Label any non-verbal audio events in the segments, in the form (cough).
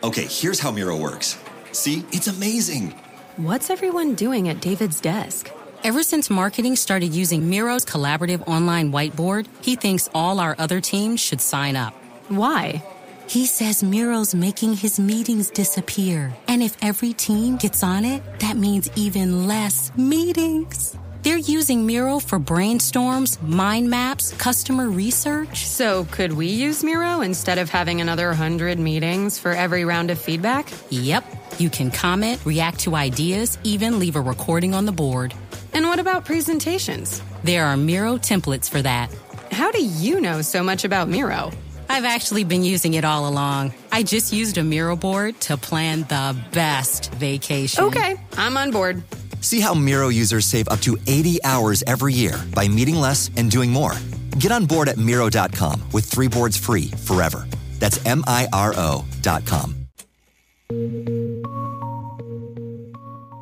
Okay, here's how Miro works. See, it's amazing. What's everyone doing at David's desk? Ever since marketing started using Miro's collaborative online whiteboard, he thinks all our other teams should sign up. Why? He says Miro's making his meetings disappear. And if every team gets on it, that means even less meetings. They're using Miro for brainstorms, mind maps, customer research. So, could we use Miro instead of having another 100 meetings for every round of feedback? Yep. You can comment, react to ideas, even leave a recording on the board. And what about presentations? There are Miro templates for that. How do you know so much about Miro? I've actually been using it all along. I just used a Miro board to plan the best vacation. Okay, I'm on board. See how Miro users save up to 80 hours every year by meeting less and doing more. Get on board at Miro.com with three boards free forever. That's M I R O.com.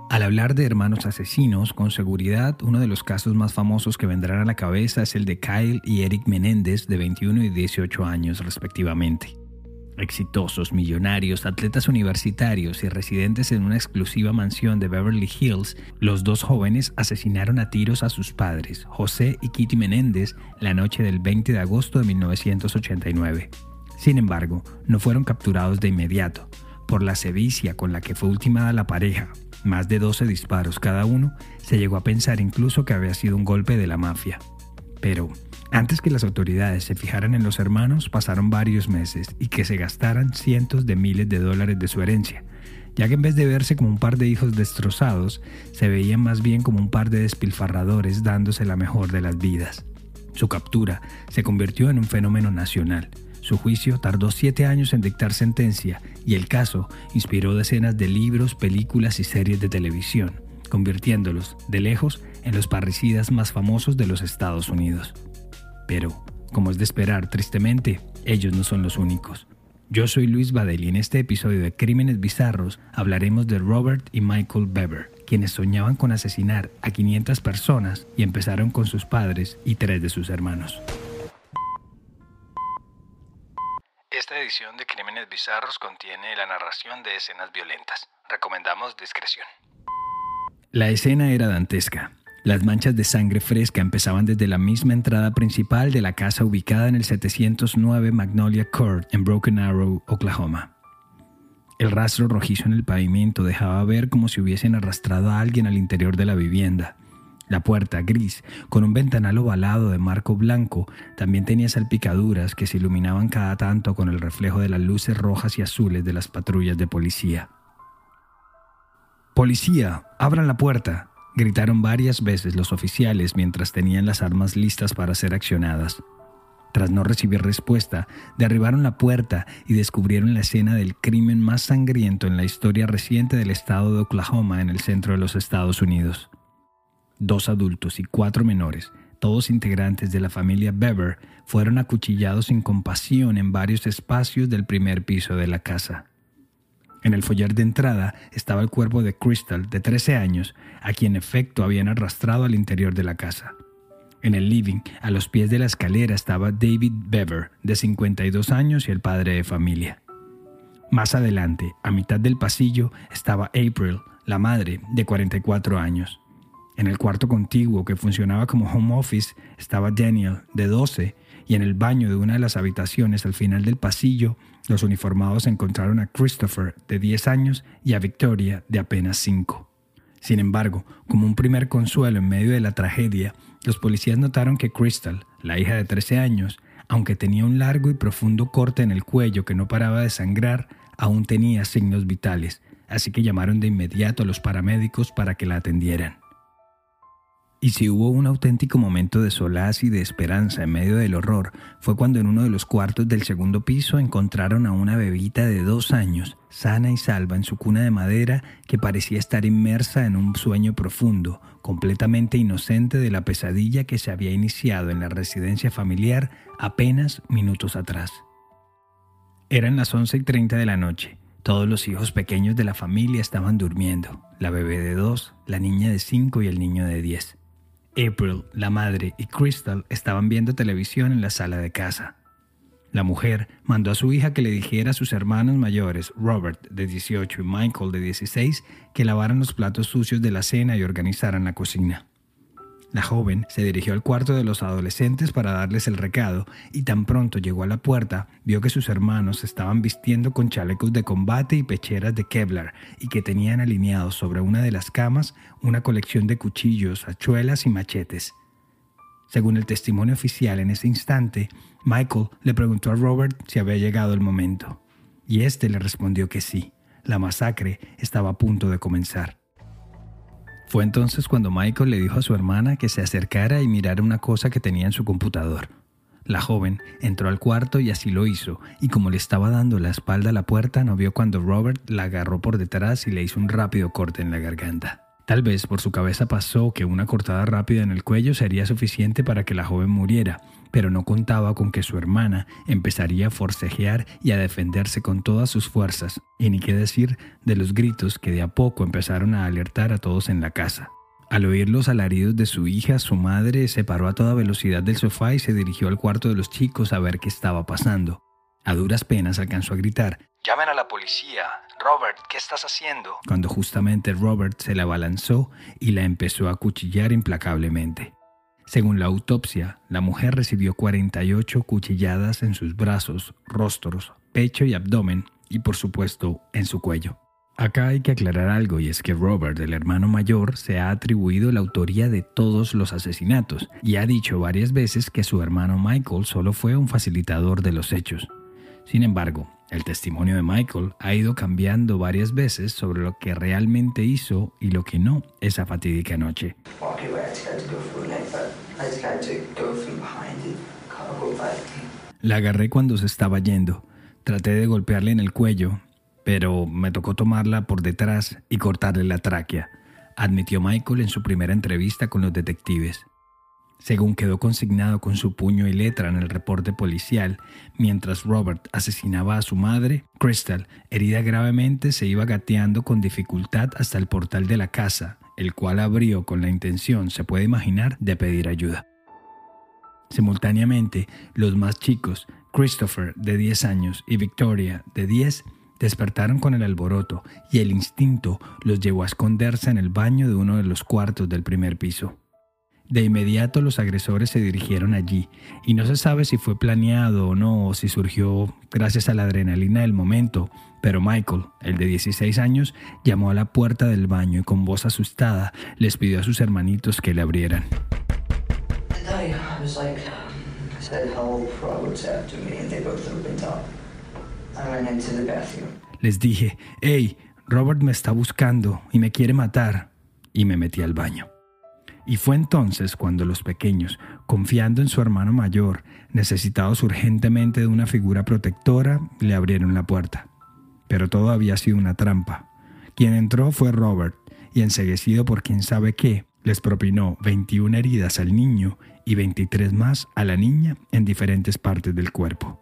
Al hablar de hermanos asesinos, con seguridad uno de los casos más famosos que vendrán a la cabeza es el de Kyle y Eric Menéndez, de 21 y 18 años respectivamente. Exitosos, millonarios, atletas universitarios y residentes en una exclusiva mansión de Beverly Hills, los dos jóvenes asesinaron a tiros a sus padres, José y Kitty Menéndez, la noche del 20 de agosto de 1989. Sin embargo, no fueron capturados de inmediato. Por la sevicia con la que fue ultimada la pareja, más de 12 disparos cada uno, se llegó a pensar incluso que había sido un golpe de la mafia. Pero, antes que las autoridades se fijaran en los hermanos, pasaron varios meses y que se gastaran cientos de miles de dólares de su herencia, ya que en vez de verse como un par de hijos destrozados, se veían más bien como un par de despilfarradores dándose la mejor de las vidas. Su captura se convirtió en un fenómeno nacional. Su juicio tardó siete años en dictar sentencia y el caso inspiró decenas de libros, películas y series de televisión, convirtiéndolos, de lejos, en los parricidas más famosos de los Estados Unidos. Pero, como es de esperar, tristemente, ellos no son los únicos. Yo soy Luis Badel y en este episodio de Crímenes Bizarros hablaremos de Robert y Michael Bever, quienes soñaban con asesinar a 500 personas y empezaron con sus padres y tres de sus hermanos. Esta edición de Crímenes Bizarros contiene la narración de escenas violentas. Recomendamos discreción. La escena era dantesca. Las manchas de sangre fresca empezaban desde la misma entrada principal de la casa ubicada en el 709 Magnolia Court en Broken Arrow, Oklahoma. El rastro rojizo en el pavimento dejaba ver como si hubiesen arrastrado a alguien al interior de la vivienda. La puerta, gris, con un ventanal ovalado de marco blanco, también tenía salpicaduras que se iluminaban cada tanto con el reflejo de las luces rojas y azules de las patrullas de policía. Policía, abran la puerta, gritaron varias veces los oficiales mientras tenían las armas listas para ser accionadas. Tras no recibir respuesta, derribaron la puerta y descubrieron la escena del crimen más sangriento en la historia reciente del estado de Oklahoma en el centro de los Estados Unidos. Dos adultos y cuatro menores, todos integrantes de la familia Bever, fueron acuchillados sin compasión en varios espacios del primer piso de la casa. En el follar de entrada estaba el cuerpo de Crystal, de 13 años, a quien en efecto habían arrastrado al interior de la casa. En el living, a los pies de la escalera, estaba David Bever, de 52 años y el padre de familia. Más adelante, a mitad del pasillo, estaba April, la madre, de 44 años. En el cuarto contiguo que funcionaba como home office estaba Daniel, de 12, y en el baño de una de las habitaciones al final del pasillo, los uniformados encontraron a Christopher, de 10 años, y a Victoria, de apenas 5. Sin embargo, como un primer consuelo en medio de la tragedia, los policías notaron que Crystal, la hija de 13 años, aunque tenía un largo y profundo corte en el cuello que no paraba de sangrar, aún tenía signos vitales, así que llamaron de inmediato a los paramédicos para que la atendieran. Y si hubo un auténtico momento de solaz y de esperanza en medio del horror, fue cuando en uno de los cuartos del segundo piso encontraron a una bebita de dos años, sana y salva en su cuna de madera, que parecía estar inmersa en un sueño profundo, completamente inocente de la pesadilla que se había iniciado en la residencia familiar apenas minutos atrás. Eran las 11 y 30 de la noche. Todos los hijos pequeños de la familia estaban durmiendo, la bebé de dos, la niña de cinco y el niño de diez. April, la madre, y Crystal estaban viendo televisión en la sala de casa. La mujer mandó a su hija que le dijera a sus hermanos mayores, Robert, de 18, y Michael, de 16, que lavaran los platos sucios de la cena y organizaran la cocina. La joven se dirigió al cuarto de los adolescentes para darles el recado y tan pronto llegó a la puerta vio que sus hermanos estaban vistiendo con chalecos de combate y pecheras de Kevlar y que tenían alineados sobre una de las camas una colección de cuchillos, hachuelas y machetes. Según el testimonio oficial en ese instante, Michael le preguntó a Robert si había llegado el momento, y éste le respondió que sí, la masacre estaba a punto de comenzar. Fue entonces cuando Michael le dijo a su hermana que se acercara y mirara una cosa que tenía en su computador. La joven entró al cuarto y así lo hizo, y como le estaba dando la espalda a la puerta, no vio cuando Robert la agarró por detrás y le hizo un rápido corte en la garganta. Tal vez por su cabeza pasó que una cortada rápida en el cuello sería suficiente para que la joven muriera, pero no contaba con que su hermana empezaría a forcejear y a defenderse con todas sus fuerzas, y ni qué decir de los gritos que de a poco empezaron a alertar a todos en la casa. Al oír los alaridos de su hija, su madre se paró a toda velocidad del sofá y se dirigió al cuarto de los chicos a ver qué estaba pasando. A duras penas alcanzó a gritar, Llamen a la policía. Robert, ¿qué estás haciendo? Cuando justamente Robert se la abalanzó y la empezó a cuchillar implacablemente. Según la autopsia, la mujer recibió 48 cuchilladas en sus brazos, rostros, pecho y abdomen, y por supuesto en su cuello. Acá hay que aclarar algo y es que Robert, el hermano mayor, se ha atribuido la autoría de todos los asesinatos y ha dicho varias veces que su hermano Michael solo fue un facilitador de los hechos. Sin embargo, el testimonio de Michael ha ido cambiando varias veces sobre lo que realmente hizo y lo que no esa fatídica noche. La agarré cuando se estaba yendo. Traté de golpearle en el cuello, pero me tocó tomarla por detrás y cortarle la tráquea, admitió Michael en su primera entrevista con los detectives. Según quedó consignado con su puño y letra en el reporte policial, mientras Robert asesinaba a su madre, Crystal, herida gravemente, se iba gateando con dificultad hasta el portal de la casa, el cual abrió con la intención, se puede imaginar, de pedir ayuda. Simultáneamente, los más chicos, Christopher, de 10 años, y Victoria, de 10, despertaron con el alboroto y el instinto los llevó a esconderse en el baño de uno de los cuartos del primer piso. De inmediato los agresores se dirigieron allí y no se sabe si fue planeado o no o si surgió gracias a la adrenalina del momento, pero Michael, el de 16 años, llamó a la puerta del baño y con voz asustada les pidió a sus hermanitos que le abrieran. Les dije, hey, Robert me está buscando y me quiere matar, y me metí al baño. Y fue entonces cuando los pequeños, confiando en su hermano mayor, necesitados urgentemente de una figura protectora, le abrieron la puerta. Pero todo había sido una trampa. Quien entró fue Robert, y enseguecido por quien sabe qué, les propinó 21 heridas al niño y 23 más a la niña en diferentes partes del cuerpo.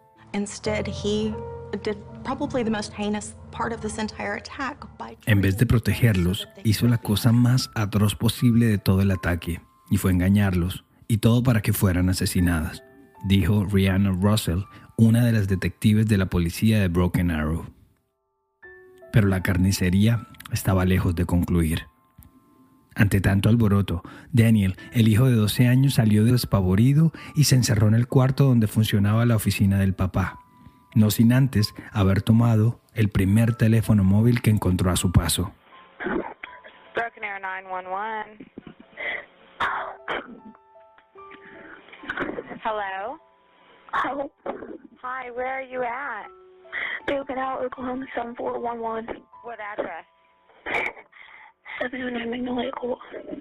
En vez de protegerlos, hizo la cosa más atroz posible de todo el ataque, y fue engañarlos, y todo para que fueran asesinadas, dijo Rihanna Russell, una de las detectives de la policía de Broken Arrow. Pero la carnicería estaba lejos de concluir. Ante tanto alboroto, Daniel, el hijo de 12 años, salió despavorido y se encerró en el cuarto donde funcionaba la oficina del papá no sin antes haber tomado el primer teléfono móvil que encontró a su paso. Broken Arrow 911. Hello? Hello. Hi, where are you at? Broken Arrow, Oklahoma 7411. What address? 709 Magnolia Court.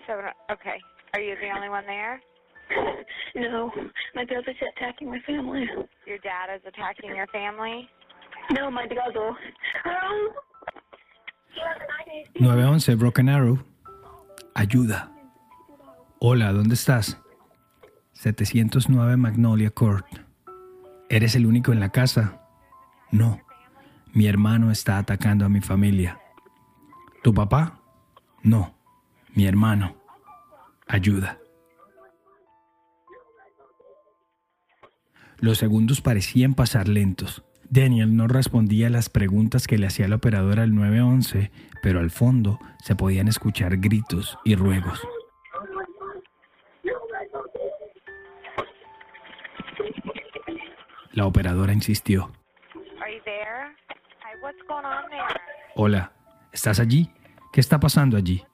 Seven, okay. Are you the only one there? (laughs) No, my brother's attacking my family. Your dad is attacking your family? No, my brother. 911 Broken Arrow. Ayuda. Hola, ¿dónde estás? 709 Magnolia Court. ¿Eres el único en la casa? No. Mi hermano está atacando a mi familia. ¿Tu papá? No. Mi hermano. Ayuda. Los segundos parecían pasar lentos. Daniel no respondía a las preguntas que le hacía la operadora del 911, pero al fondo se podían escuchar gritos y ruegos. La operadora insistió. Hola, ¿estás allí? ¿Qué está pasando allí?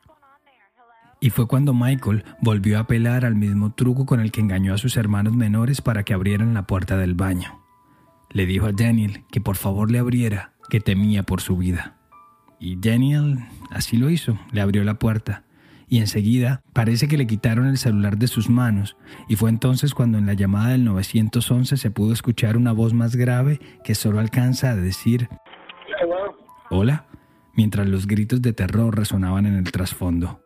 Y fue cuando Michael volvió a apelar al mismo truco con el que engañó a sus hermanos menores para que abrieran la puerta del baño. Le dijo a Daniel que por favor le abriera, que temía por su vida. Y Daniel así lo hizo, le abrió la puerta. Y enseguida parece que le quitaron el celular de sus manos, y fue entonces cuando en la llamada del 911 se pudo escuchar una voz más grave que solo alcanza a decir Hola, mientras los gritos de terror resonaban en el trasfondo.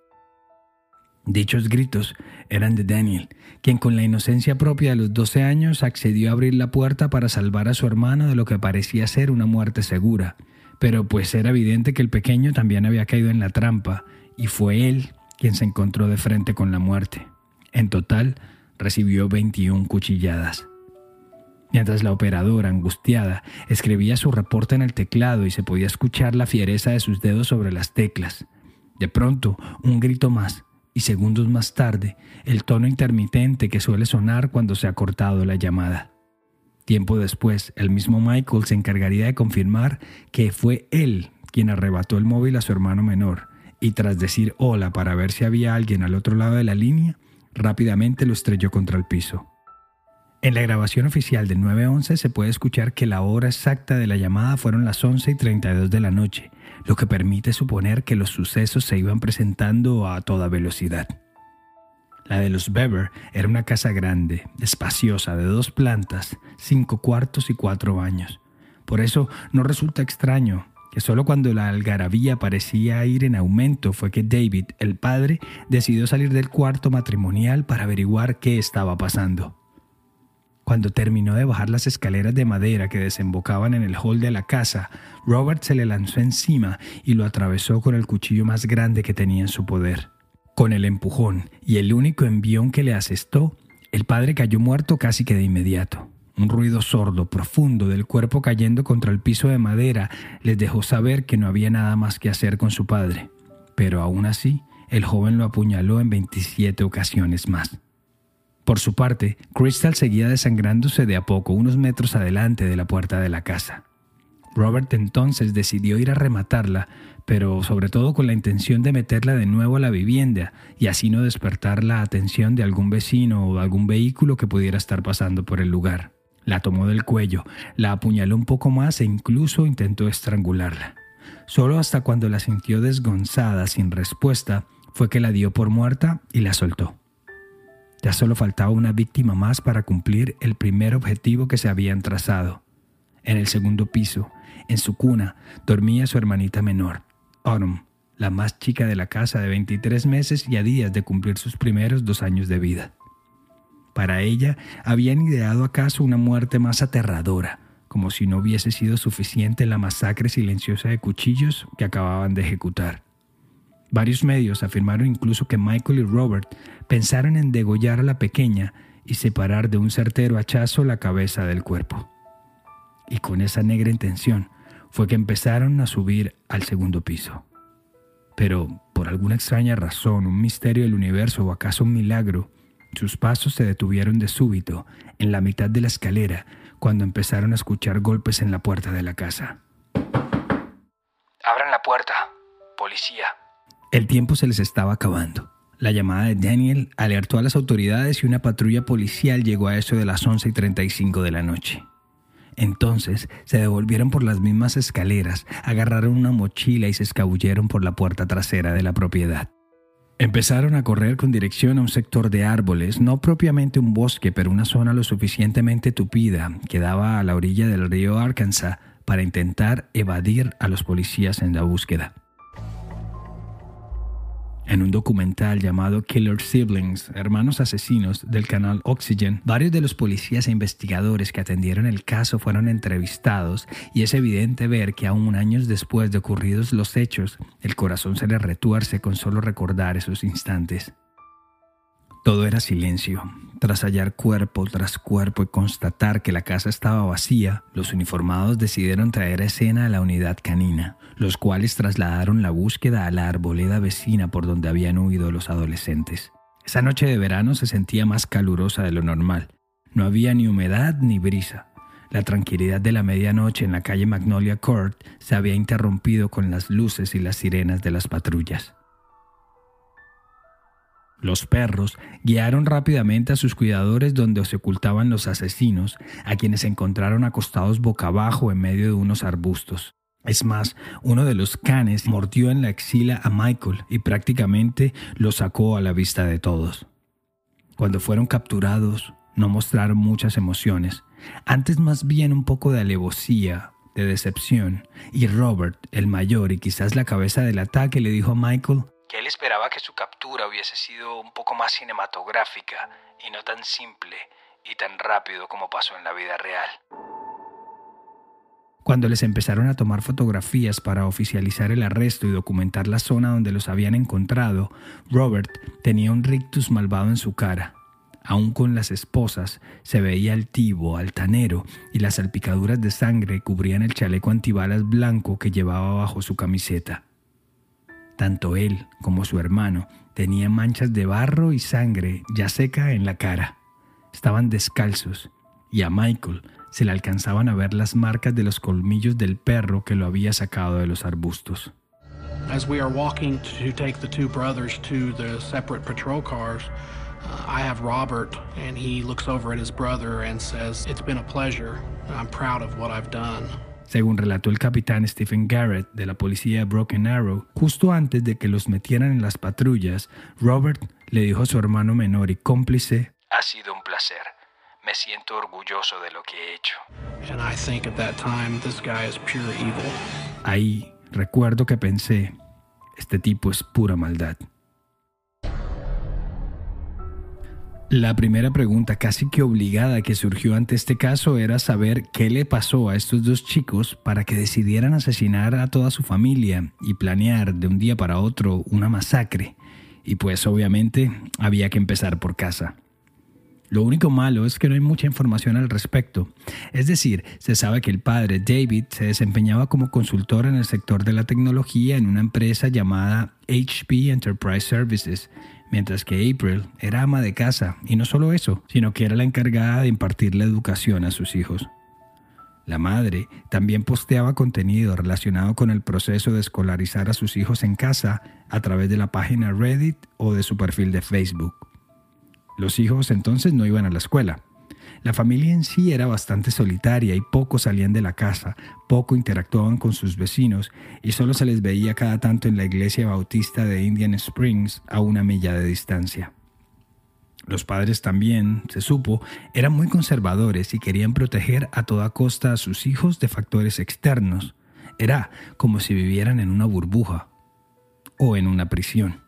Dichos gritos eran de Daniel, quien con la inocencia propia de los 12 años accedió a abrir la puerta para salvar a su hermano de lo que parecía ser una muerte segura. Pero pues era evidente que el pequeño también había caído en la trampa, y fue él quien se encontró de frente con la muerte. En total, recibió 21 cuchilladas. Mientras la operadora, angustiada, escribía su reporte en el teclado y se podía escuchar la fiereza de sus dedos sobre las teclas. De pronto, un grito más, y segundos más tarde, el tono intermitente que suele sonar cuando se ha cortado la llamada. Tiempo después, el mismo Michael se encargaría de confirmar que fue él quien arrebató el móvil a su hermano menor, y tras decir hola para ver si había alguien al otro lado de la línea, rápidamente lo estrelló contra el piso. En la grabación oficial del 911 se puede escuchar que la hora exacta de la llamada fueron las 11 y 32 de la noche, lo que permite suponer que los sucesos se iban presentando a toda velocidad. La de los Bever era una casa grande, espaciosa, de dos plantas, cinco cuartos y cuatro baños. Por eso no resulta extraño que solo cuando la algarabía parecía ir en aumento fue que David, el padre, decidió salir del cuarto matrimonial para averiguar qué estaba pasando. Cuando terminó de bajar las escaleras de madera que desembocaban en el hall de la casa, Robert se le lanzó encima y lo atravesó con el cuchillo más grande que tenía en su poder. Con el empujón y el único envión que le asestó, el padre cayó muerto casi que de inmediato. Un ruido sordo, profundo del cuerpo cayendo contra el piso de madera les dejó saber que no había nada más que hacer con su padre. Pero aún así, el joven lo apuñaló en 27 ocasiones más. Por su parte, Crystal seguía desangrándose de a poco unos metros adelante de la puerta de la casa. Robert entonces decidió ir a rematarla, pero sobre todo con la intención de meterla de nuevo a la vivienda y así no despertar la atención de algún vecino o algún vehículo que pudiera estar pasando por el lugar. La tomó del cuello, la apuñaló un poco más e incluso intentó estrangularla. Solo hasta cuando la sintió desgonzada sin respuesta fue que la dio por muerta y la soltó. Ya solo faltaba una víctima más para cumplir el primer objetivo que se habían trazado. En el segundo piso, en su cuna, dormía su hermanita menor, Autumn, la más chica de la casa de 23 meses y a días de cumplir sus primeros dos años de vida. Para ella habían ideado acaso una muerte más aterradora, como si no hubiese sido suficiente la masacre silenciosa de cuchillos que acababan de ejecutar. Varios medios afirmaron incluso que Michael y Robert pensaron en degollar a la pequeña y separar de un certero hachazo la cabeza del cuerpo. Y con esa negra intención fue que empezaron a subir al segundo piso. Pero, por alguna extraña razón, un misterio del universo o acaso un milagro, sus pasos se detuvieron de súbito en la mitad de la escalera cuando empezaron a escuchar golpes en la puerta de la casa. Abran la puerta. Policía. El tiempo se les estaba acabando. La llamada de Daniel alertó a las autoridades y una patrulla policial llegó a eso de las 11 y 35 de la noche. Entonces se devolvieron por las mismas escaleras, agarraron una mochila y se escabulleron por la puerta trasera de la propiedad. Empezaron a correr con dirección a un sector de árboles, no propiamente un bosque, pero una zona lo suficientemente tupida que daba a la orilla del río Arkansas para intentar evadir a los policías en la búsqueda. En un documental llamado Killer Siblings, Hermanos Asesinos, del canal Oxygen, varios de los policías e investigadores que atendieron el caso fueron entrevistados y es evidente ver que aún años después de ocurridos los hechos, el corazón se les retuerce con solo recordar esos instantes. Todo era silencio, Tras hallar cuerpo tras cuerpo y constatar que la casa estaba vacía, los uniformados decidieron traer a escena a la unidad canina, los cuales trasladaron la búsqueda a la arboleda vecina por donde habían huido los adolescentes. Esa noche de verano se sentía más calurosa de lo normal. No había ni humedad ni brisa. La tranquilidad de la medianoche en la calle Magnolia Court se había interrumpido con las luces y las sirenas de las patrullas. Los perros guiaron rápidamente a sus cuidadores donde se ocultaban los asesinos, a quienes encontraron acostados boca abajo en medio de unos arbustos. Es más, uno de los canes mordió en la axila a Michael y prácticamente lo sacó a la vista de todos. Cuando fueron capturados, no mostraron muchas emociones, antes más bien un poco de alevosía, de decepción, y Robert, el mayor y quizás la cabeza del ataque, le dijo a Michael que él esperaba que su captura hubiese sido un poco más cinematográfica y no tan simple y tan rápido como pasó en la vida real. Cuando les empezaron a tomar fotografías para oficializar el arresto y documentar la zona donde los habían encontrado, Robert tenía un rictus malvado en su cara. Aún con las esposas, se veía altivo, altanero, y las salpicaduras de sangre cubrían el chaleco antibalas blanco que llevaba bajo su camiseta. Tanto él como su hermano tenían manchas de barro y sangre ya seca en la cara. Estaban descalzos y a Michael se le alcanzaban a ver las marcas de los colmillos del perro que lo había sacado de los arbustos. As we are walking to take the two brothers to the separate patrol cars, uh, I have Robert, and he looks over at his brother and says, It's been a pleasure. I'm proud of what I've done. Según relató el capitán Stephen Garrett de la policía de Broken Arrow, justo antes de que los metieran en las patrullas, Robert le dijo a su hermano menor y cómplice, Ha sido un placer. Me siento orgulloso de lo que he hecho. And I think at that time, this guy is pure evil. ahí recuerdo que pensé, este tipo es pura maldad. La primera pregunta casi que obligada que surgió ante este caso era saber qué le pasó a estos dos chicos para que decidieran asesinar a toda su familia y planear de un día para otro una masacre. Y pues obviamente había que empezar por casa. Lo único malo es que no hay mucha información al respecto. Es decir, se sabe que el padre David se desempeñaba como consultor en el sector de la tecnología en una empresa llamada HP Enterprise Services, mientras que April era ama de casa, y no solo eso, sino que era la encargada de impartir la educación a sus hijos. La madre también posteaba contenido relacionado con el proceso de escolarizar a sus hijos en casa a través de la página Reddit o de su perfil de Facebook. Los hijos entonces no iban a la escuela. La familia en sí era bastante solitaria y poco salían de la casa, poco interactuaban con sus vecinos y solo se les veía cada tanto en la iglesia bautista de Indian Springs a una milla de distancia. Los padres también, se supo, eran muy conservadores y querían proteger a toda costa a sus hijos de factores externos. Era como si vivieran en una burbuja o en una prisión.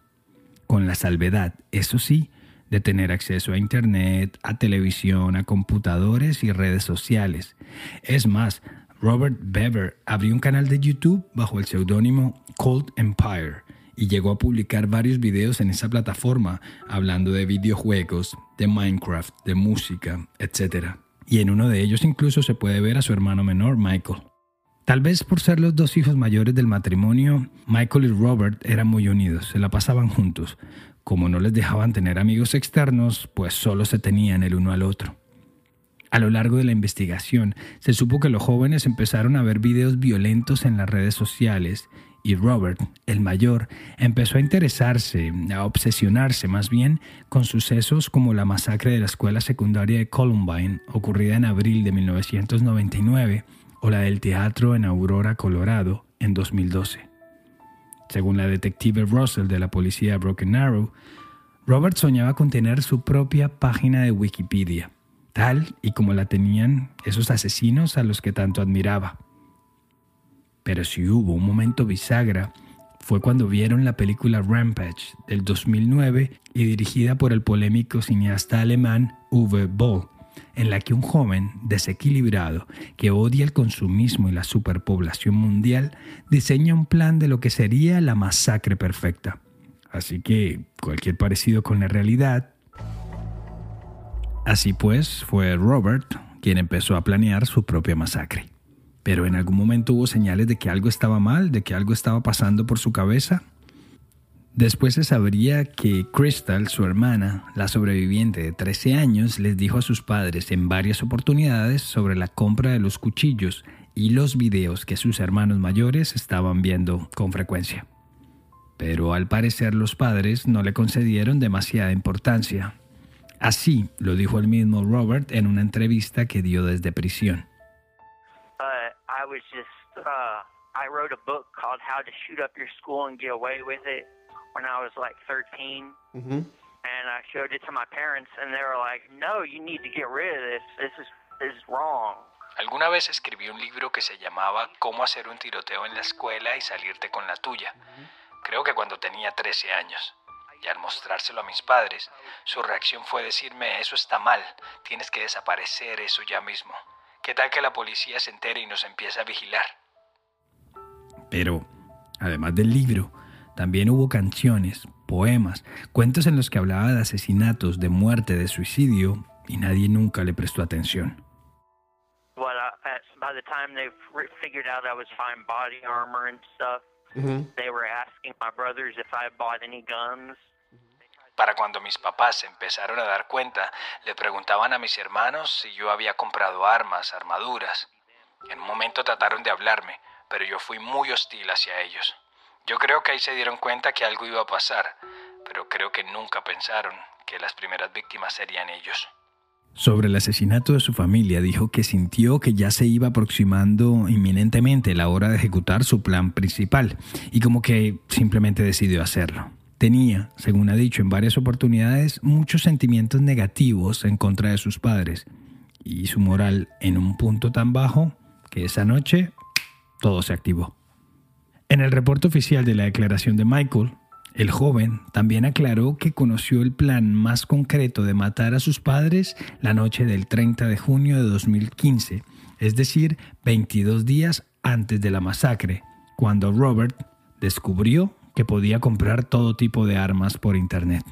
Con la salvedad, eso sí, de tener acceso a Internet, a televisión, a computadores y redes sociales. Es más, Robert Bever abrió un canal de YouTube bajo el seudónimo Cold Empire y llegó a publicar varios videos en esa plataforma hablando de videojuegos, de Minecraft, de música, etc. Y en uno de ellos incluso se puede ver a su hermano menor, Michael. Tal vez por ser los dos hijos mayores del matrimonio, Michael y Robert eran muy unidos, se la pasaban juntos. Como no les dejaban tener amigos externos, pues solo se tenían el uno al otro. A lo largo de la investigación, se supo que los jóvenes empezaron a ver videos violentos en las redes sociales y Robert, el mayor, empezó a interesarse, a obsesionarse más bien con sucesos como la masacre de la escuela secundaria de Columbine, ocurrida en abril de 1999, o la del teatro en Aurora, Colorado, en 2012. Según la detective Russell de la policía Broken Arrow, Robert soñaba con tener su propia página de Wikipedia, tal y como la tenían esos asesinos a los que tanto admiraba. Pero si hubo un momento bisagra, fue cuando vieron la película Rampage del 2009 y dirigida por el polémico cineasta alemán Uwe Boll, en la que un joven desequilibrado que odia el consumismo y la superpoblación mundial diseña un plan de lo que sería la masacre perfecta. Así que cualquier parecido con la realidad Así pues, fue Robert quien empezó a planear su propia masacre. Pero en algún momento hubo señales de que algo estaba mal, de que algo estaba pasando por su cabeza. Después se sabría que Crystal, su hermana, la sobreviviente de 13 años, les dijo a sus padres en varias oportunidades sobre la compra de los cuchillos y los videos que sus hermanos mayores estaban viendo con frecuencia. Pero al parecer los padres no le concedieron demasiada importancia. Así lo dijo el mismo Robert en una entrevista que dio desde prisión. Uh, I was just, uh, I wrote a book called How to Shoot Up Your School and Get Away with It when I was like 13. Mm-hmm. And I showed it to my parents, and they were like, "No, you need to get rid of this. This is this is wrong." Alguna vez escribí un libro que se llamaba Cómo hacer un tiroteo en la escuela y salirte con la tuya. Creo que cuando tenía 13 años. Y al mostrárselo a mis padres, su reacción fue decirme, eso está mal, tienes que desaparecer eso ya mismo. ¿Qué tal que la policía se entere y nos empiece a vigilar? Pero, además del libro, también hubo canciones, poemas, cuentos en los que hablaba de asesinatos, de muerte, de suicidio, y nadie nunca le prestó atención. Guns. Para cuando mis papás se empezaron a dar cuenta, le preguntaban a mis hermanos si yo había comprado armas, armaduras. En un momento trataron de hablarme, pero yo fui muy hostil hacia ellos. Yo creo que ahí se dieron cuenta que algo iba a pasar, pero creo que nunca pensaron que las primeras víctimas serían ellos. Sobre el asesinato de su familia dijo que sintió que ya se iba aproximando inminentemente la hora de ejecutar su plan principal y como que simplemente decidió hacerlo. Tenía, según ha dicho en varias oportunidades, muchos sentimientos negativos en contra de sus padres y su moral en un punto tan bajo que esa noche todo se activó. En el reporte oficial de la declaración de Michael, el joven también aclaró que conoció el plan más concreto de matar a sus padres la noche del 30 de junio de 2015, es decir, 22 días antes de la masacre, cuando Robert descubrió que podía comprar todo tipo de armas por Internet.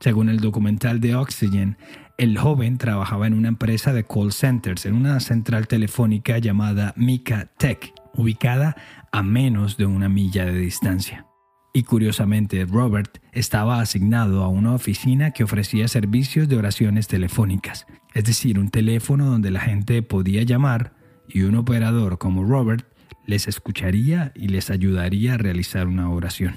Según el documental de Oxygen, el joven trabajaba en una empresa de call centers, en una central telefónica llamada Mika Tech, ubicada a menos de una milla de distancia. Y curiosamente, Robert estaba asignado a una oficina que ofrecía servicios de oraciones telefónicas, es decir, un teléfono donde la gente podía llamar y un operador como Robert les escucharía y les ayudaría a realizar una oración.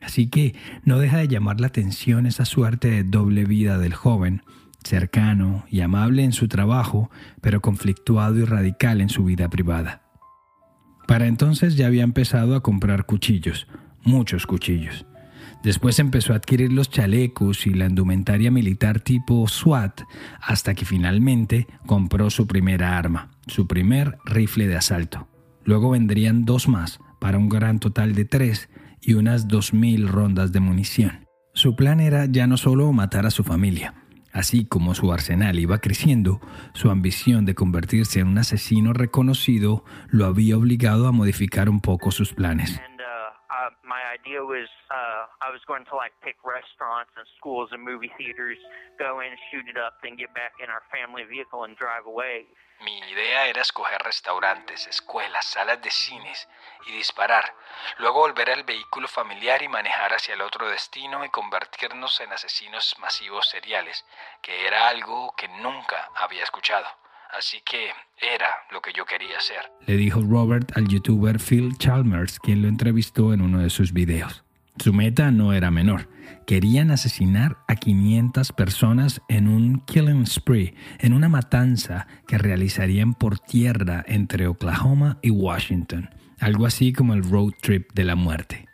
Así que no deja de llamar la atención esa suerte de doble vida del joven, cercano y amable en su trabajo, pero conflictuado y radical en su vida privada. Para entonces ya había empezado a comprar cuchillos, muchos cuchillos. Después empezó a adquirir los chalecos y la indumentaria militar tipo SWAT, hasta que finalmente compró su primera arma, su primer rifle de asalto. Luego vendrían dos más, para un gran total de tres y unas dos mil rondas de munición. Su plan era ya no solo matar a su familia, Así como su arsenal iba creciendo, su ambición de convertirse en un asesino reconocido lo había obligado a modificar un poco sus planes. My idea was uh, I was going to like pick restaurants and schools and movie theaters, go in, shoot it up, then get back in our family vehicle and drive away. Mi idea era escoger restaurantes, escuelas, salas de cines y disparar. Luego volver al vehículo familiar y manejar hacia el otro destino y convertirnos en asesinos masivos seriales, que era algo que nunca había escuchado. Así que era lo que yo quería hacer. Le dijo Robert al youtuber Phil Chalmers, quien lo entrevistó en uno de sus videos. Su meta no era menor. Querían asesinar a 500 personas en un killing spree, en una matanza que realizarían por tierra entre Oklahoma y Washington, algo así como el road trip de la muerte.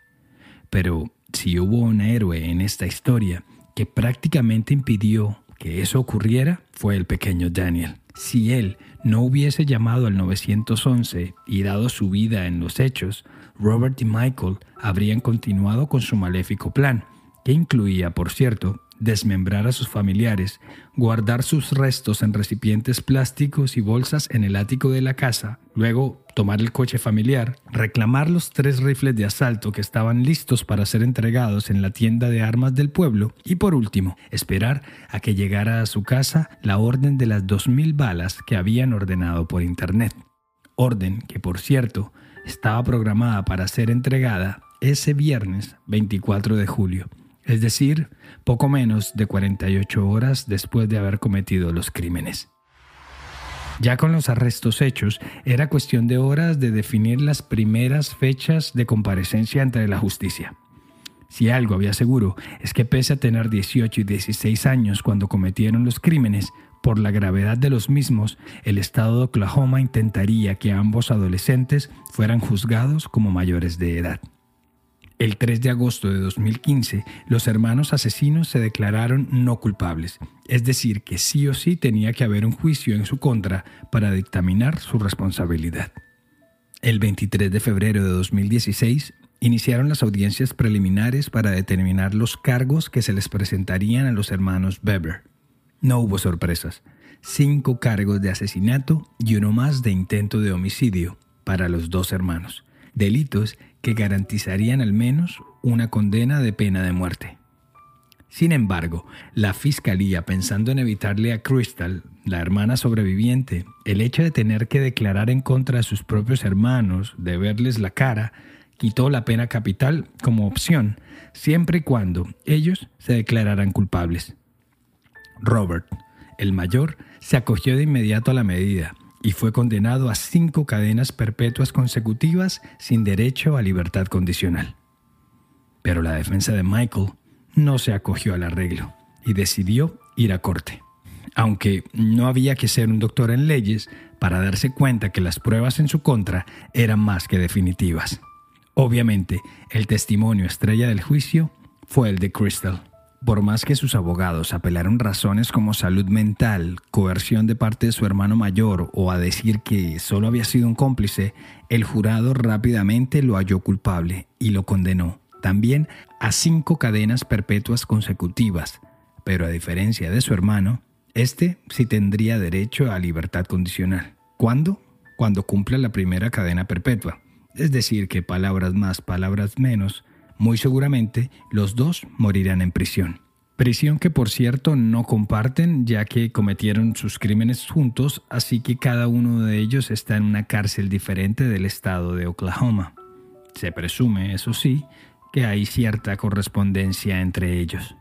Pero si hubo un héroe en esta historia que prácticamente impidió que eso ocurriera, fue el pequeño Daniel. Si él no hubiese llamado al 911 y dado su vida en los hechos, Robert y Michael habrían continuado con su maléfico plan, que incluía, por cierto, desmembrar a sus familiares, guardar sus restos en recipientes plásticos y bolsas en el ático de la casa, luego tomar el coche familiar, reclamar los tres rifles de asalto que estaban listos para ser entregados en la tienda de armas del pueblo y por último, esperar a que llegara a su casa la orden de las 2.000 balas que habían ordenado por internet. Orden que, por cierto, estaba programada para ser entregada ese viernes 24 de julio es decir, poco menos de 48 horas después de haber cometido los crímenes. Ya con los arrestos hechos, era cuestión de horas de definir las primeras fechas de comparecencia ante la justicia. Si algo había seguro es que pese a tener 18 y 16 años cuando cometieron los crímenes, por la gravedad de los mismos, el Estado de Oklahoma intentaría que ambos adolescentes fueran juzgados como mayores de edad. El 3 de agosto de 2015, los hermanos asesinos se declararon no culpables, es decir, que sí o sí tenía que haber un juicio en su contra para dictaminar su responsabilidad. El 23 de febrero de 2016, iniciaron las audiencias preliminares para determinar los cargos que se les presentarían a los hermanos Weber. No hubo sorpresas. Cinco cargos de asesinato y uno más de intento de homicidio para los dos hermanos. Delitos que garantizarían al menos una condena de pena de muerte. Sin embargo, la fiscalía, pensando en evitarle a Crystal, la hermana sobreviviente, el hecho de tener que declarar en contra de sus propios hermanos, de verles la cara, quitó la pena capital como opción, siempre y cuando ellos se declararan culpables. Robert, el mayor, se acogió de inmediato a la medida y fue condenado a cinco cadenas perpetuas consecutivas sin derecho a libertad condicional. Pero la defensa de Michael no se acogió al arreglo y decidió ir a corte. Aunque no había que ser un doctor en leyes para darse cuenta que las pruebas en su contra eran más que definitivas. Obviamente, el testimonio estrella del juicio fue el de Crystal. Por más que sus abogados apelaron razones como salud mental, coerción de parte de su hermano mayor o a decir que solo había sido un cómplice, el jurado rápidamente lo halló culpable y lo condenó también a cinco cadenas perpetuas consecutivas. Pero a diferencia de su hermano, este sí tendría derecho a libertad condicional. ¿Cuándo? Cuando cumpla la primera cadena perpetua. Es decir, que palabras más, palabras menos, muy seguramente los dos morirán en prisión. Prisión que por cierto no comparten ya que cometieron sus crímenes juntos, así que cada uno de ellos está en una cárcel diferente del estado de Oklahoma. Se presume, eso sí, que hay cierta correspondencia entre ellos.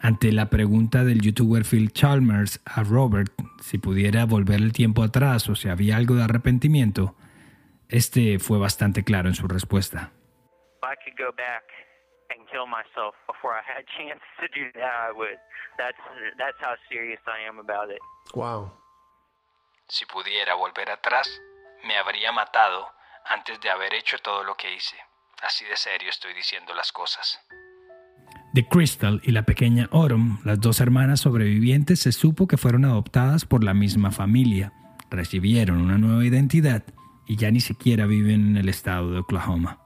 Ante la pregunta del youtuber Phil Chalmers a Robert si pudiera volver el tiempo atrás o si había algo de arrepentimiento, este fue bastante claro en su respuesta. Could go back and kill myself before I had a (laughs) chance to do that, I would. That's that's how serious I am about it. Wow. Si pudiera volver atrás, me habría matado antes de haber hecho todo lo que hice. Así de serio estoy diciendo las cosas. De Crystal y la pequeña Autumn, las dos hermanas sobrevivientes, se supo que fueron adoptadas por la misma familia, recibieron una nueva identidad y ya ni siquiera viven en el estado de Oklahoma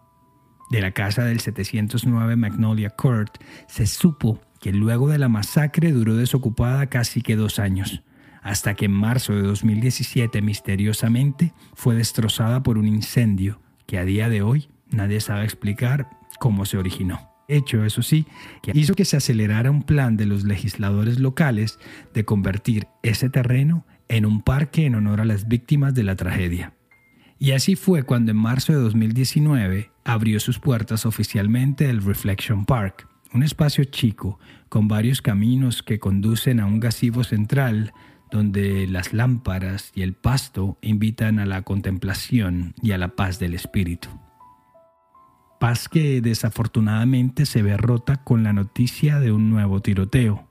de la casa del 709 Magnolia Court, se supo que luego de la masacre duró desocupada casi que dos años, hasta que en marzo de 2017 misteriosamente fue destrozada por un incendio que a día de hoy nadie sabe explicar cómo se originó. Hecho, eso sí, que hizo que se acelerara un plan de los legisladores locales de convertir ese terreno en un parque en honor a las víctimas de la tragedia. Y así fue cuando en marzo de 2019 abrió sus puertas oficialmente el Reflection Park, un espacio chico con varios caminos que conducen a un gazebo central donde las lámparas y el pasto invitan a la contemplación y a la paz del espíritu. Paz que desafortunadamente se ve rota con la noticia de un nuevo tiroteo,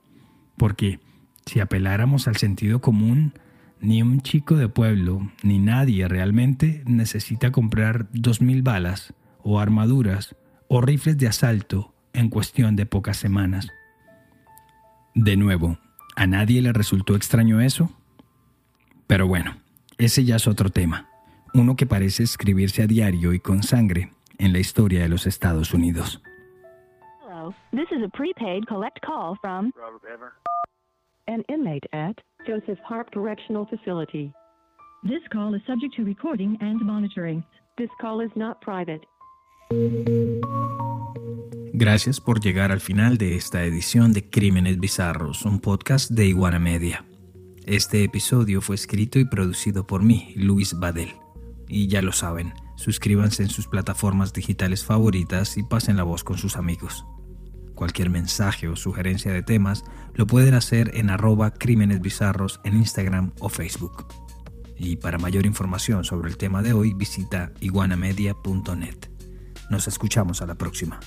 porque si apeláramos al sentido común, ni un chico de pueblo, ni nadie realmente necesita comprar dos mil balas o armaduras o rifles de asalto en cuestión de pocas semanas. De nuevo, ¿a nadie le resultó extraño eso? Pero bueno, ese ya es otro tema, uno que parece escribirse a diario y con sangre en la historia de los Estados Unidos. This is a prepaid collect call from Robert an inmate at Joseph Harp Correctional Facility. This call is subject to recording and monitoring. This call is not private. Gracias por llegar al final de esta edición de Crímenes Bizarros, un podcast de Iguana Media. Este episodio fue escrito y producido por mí, Luis Badel. Y ya lo saben, suscríbanse en sus plataformas digitales favoritas y pasen la voz con sus amigos. Cualquier mensaje o sugerencia de temas lo pueden hacer en arroba crímenes bizarros en Instagram o Facebook. Y para mayor información sobre el tema de hoy visita iguanamedia.net. Nos escuchamos a la próxima.